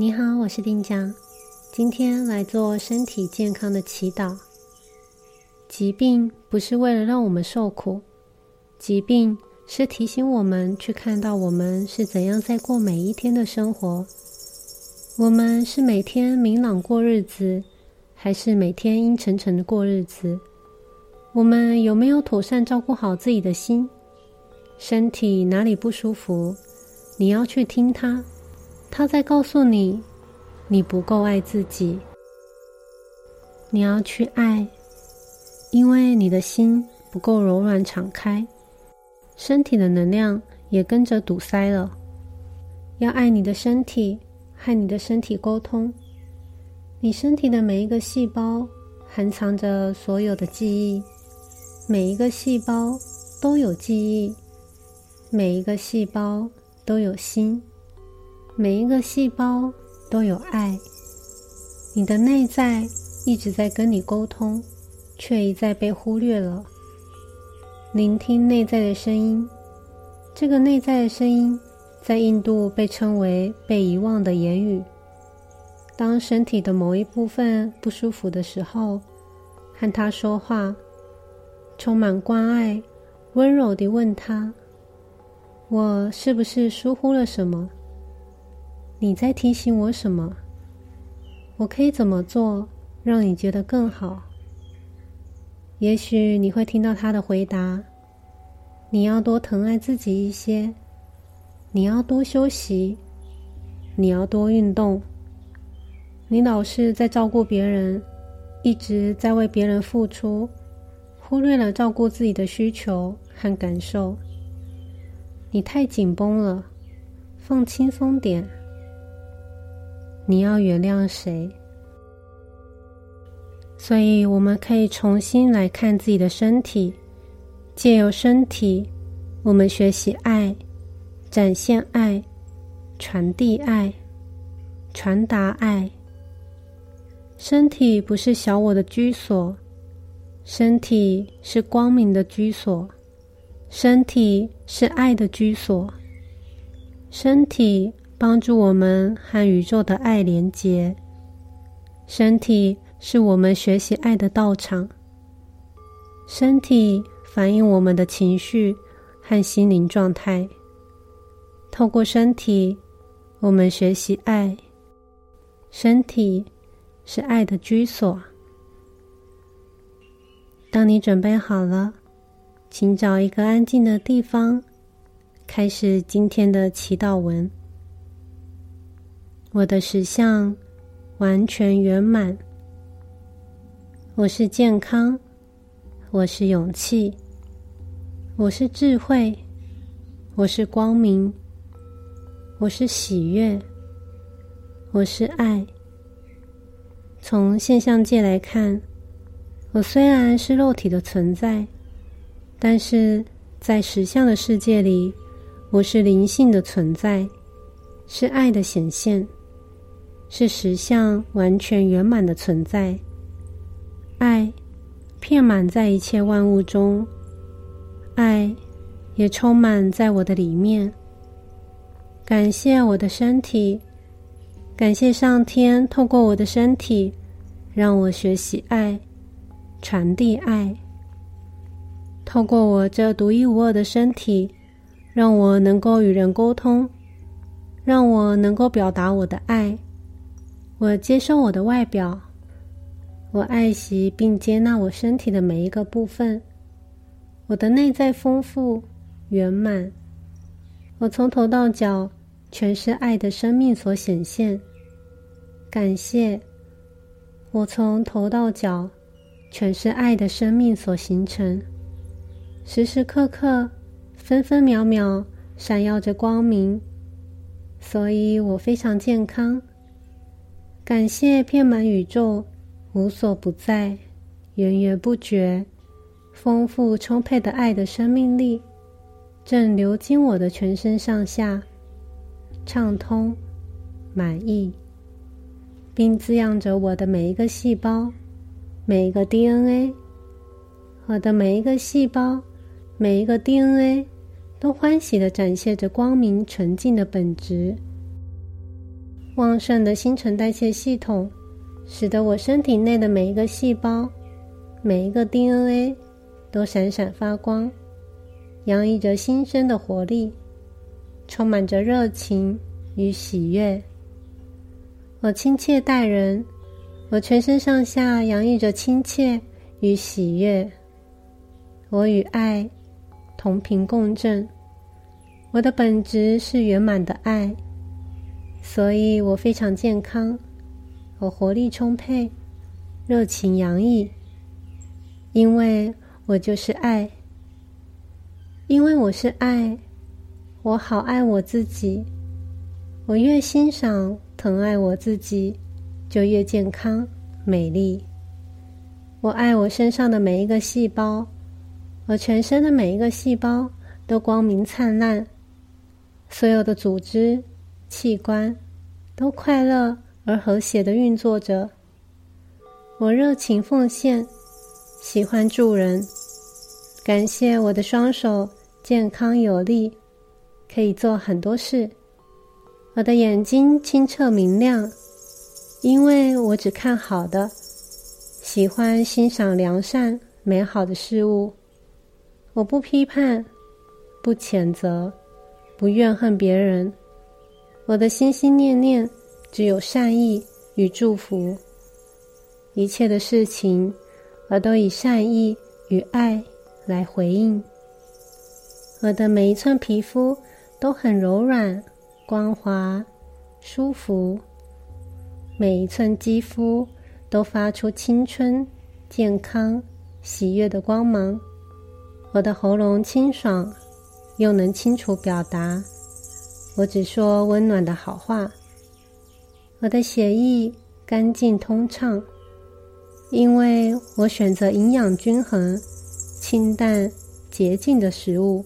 你好，我是丁江，今天来做身体健康的祈祷。疾病不是为了让我们受苦，疾病是提醒我们去看到我们是怎样在过每一天的生活。我们是每天明朗过日子，还是每天阴沉沉的过日子？我们有没有妥善照顾好自己的心？身体哪里不舒服，你要去听它。他在告诉你，你不够爱自己，你要去爱，因为你的心不够柔软敞开，身体的能量也跟着堵塞了。要爱你的身体，和你的身体沟通。你身体的每一个细胞含藏着所有的记忆，每一个细胞都有记忆，每一个细胞都有心。每一个细胞都有爱，你的内在一直在跟你沟通，却一再被忽略了。聆听内在的声音，这个内在的声音在印度被称为被遗忘的言语。当身体的某一部分不舒服的时候，和他说话，充满关爱、温柔地问他：“我是不是疏忽了什么？”你在提醒我什么？我可以怎么做让你觉得更好？也许你会听到他的回答：你要多疼爱自己一些，你要多休息，你要多运动。你老是在照顾别人，一直在为别人付出，忽略了照顾自己的需求和感受。你太紧绷了，放轻松点。你要原谅谁？所以我们可以重新来看自己的身体，借由身体，我们学习爱，展现爱，传递爱，传达爱。身体不是小我的居所，身体是光明的居所，身体是爱的居所，身体。帮助我们和宇宙的爱连结。身体是我们学习爱的道场。身体反映我们的情绪和心灵状态。透过身体，我们学习爱。身体是爱的居所。当你准备好了，请找一个安静的地方，开始今天的祈祷文。我的实相完全圆满。我是健康，我是勇气，我是智慧，我是光明，我是喜悦，我是爱。从现象界来看，我虽然是肉体的存在，但是在实相的世界里，我是灵性的存在，是爱的显现。是实相完全圆满的存在，爱遍满在一切万物中，爱也充满在我的里面。感谢我的身体，感谢上天透过我的身体让我学习爱，传递爱。透过我这独一无二的身体，让我能够与人沟通，让我能够表达我的爱。我接受我的外表，我爱惜并接纳我身体的每一个部分。我的内在丰富圆满，我从头到脚全是爱的生命所显现。感谢我从头到脚全是爱的生命所形成，时时刻刻、分分秒秒闪耀着光明，所以我非常健康。感谢遍满宇宙、无所不在、源源不绝、丰富充沛的爱的生命力，正流经我的全身上下，畅通、满意，并滋养着我的每一个细胞、每一个 DNA。我的每一个细胞、每一个 DNA 都欢喜的展现着光明纯净的本质。旺盛的新陈代谢系统，使得我身体内的每一个细胞、每一个 DNA 都闪闪发光，洋溢着新生的活力，充满着热情与喜悦。我亲切待人，我全身上下洋溢着亲切与喜悦。我与爱同频共振，我的本质是圆满的爱。所以我非常健康，我活力充沛，热情洋溢，因为我就是爱。因为我是爱，我好爱我自己。我越欣赏、疼爱我自己，就越健康、美丽。我爱我身上的每一个细胞，我全身的每一个细胞都光明灿烂，所有的组织。器官都快乐而和谐的运作着。我热情奉献，喜欢助人。感谢我的双手健康有力，可以做很多事。我的眼睛清澈明亮，因为我只看好的，喜欢欣赏良善美好的事物。我不批判，不谴责，不怨恨别人。我的心心念念只有善意与祝福，一切的事情我都以善意与爱来回应。我的每一寸皮肤都很柔软、光滑、舒服，每一寸肌肤都发出青春、健康、喜悦的光芒。我的喉咙清爽，又能清楚表达。我只说温暖的好话。我的血液干净通畅，因为我选择营养均衡、清淡洁净的食物。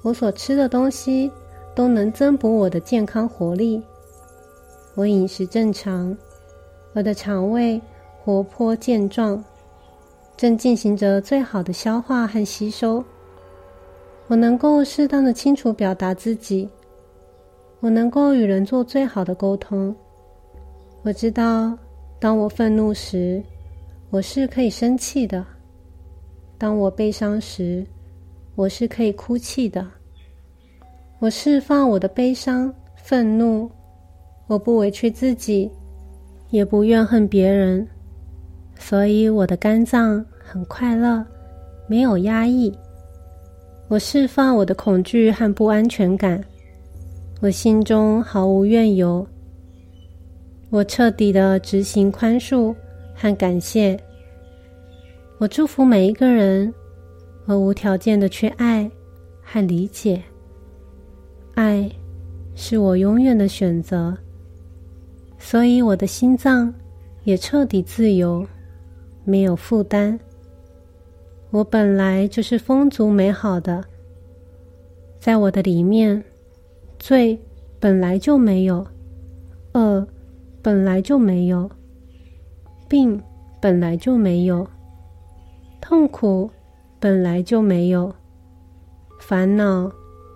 我所吃的东西都能增补我的健康活力。我饮食正常，我的肠胃活泼健壮，正进行着最好的消化和吸收。我能够适当的清楚表达自己。我能够与人做最好的沟通。我知道，当我愤怒时，我是可以生气的；当我悲伤时，我是可以哭泣的。我释放我的悲伤、愤怒，我不委屈自己，也不怨恨别人，所以我的肝脏很快乐，没有压抑。我释放我的恐惧和不安全感。我心中毫无怨尤，我彻底的执行宽恕和感谢。我祝福每一个人，我无条件的去爱和理解。爱是我永远的选择，所以我的心脏也彻底自由，没有负担。我本来就是丰足美好的，在我的里面。罪本来就没有，恶本来就没有，病本来就没有，痛苦本来就没有，烦恼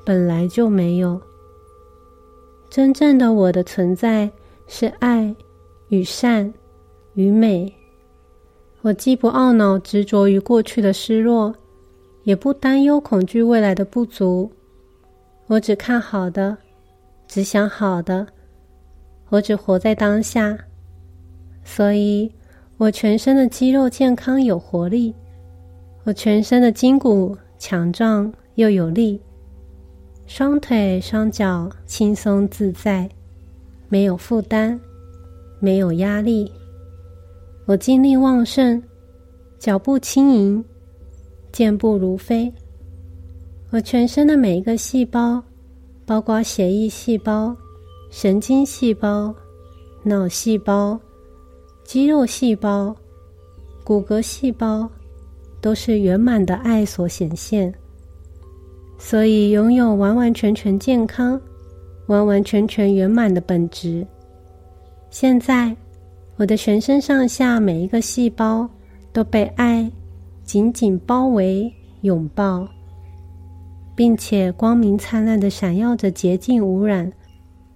本来就没有。真正的我的存在是爱与善与美。我既不懊恼执着于过去的失落，也不担忧恐惧未来的不足。我只看好的，只想好的，我只活在当下，所以我全身的肌肉健康有活力，我全身的筋骨强壮又有力，双腿双脚轻松自在，没有负担，没有压力，我精力旺盛，脚步轻盈，健步如飞。我全身的每一个细胞，包括血液细胞、神经细胞、脑细胞、肌肉细胞、骨骼细胞，都是圆满的爱所显现，所以拥有完完全全健康、完完全全圆满的本质。现在，我的全身上下每一个细胞都被爱紧紧包围、拥抱。并且光明灿烂的闪耀着，洁净无染、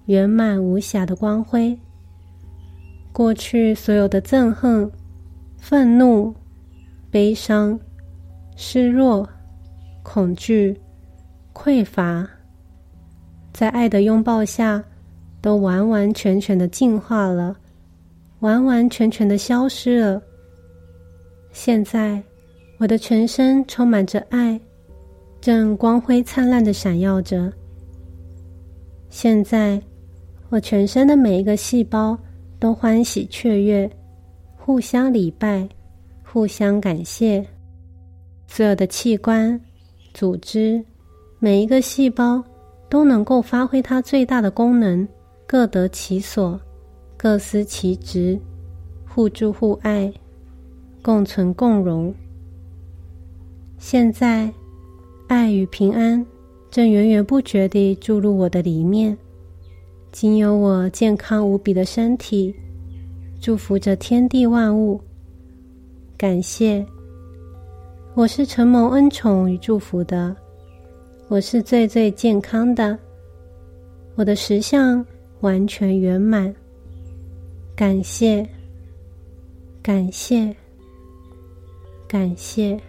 圆满无瑕的光辉。过去所有的憎恨、愤怒、悲伤、失落、恐惧、匮乏，在爱的拥抱下，都完完全全的净化了，完完全全的消失了。现在，我的全身充满着爱，正光辉灿烂的闪耀着。现在，我全身的每一个细胞都欢喜雀跃，互相礼拜，互相感谢。所有的器官、组织，每一个细胞都能够发挥它最大的功能，各得其所，各司其职，互助互爱。共存共荣。现在，爱与平安正源源不绝地注入我的里面，经由我健康无比的身体，祝福着天地万物。感谢，我是承蒙恩宠与祝福的，我是最最健康的，我的实相完全圆满。感谢，感谢。感谢。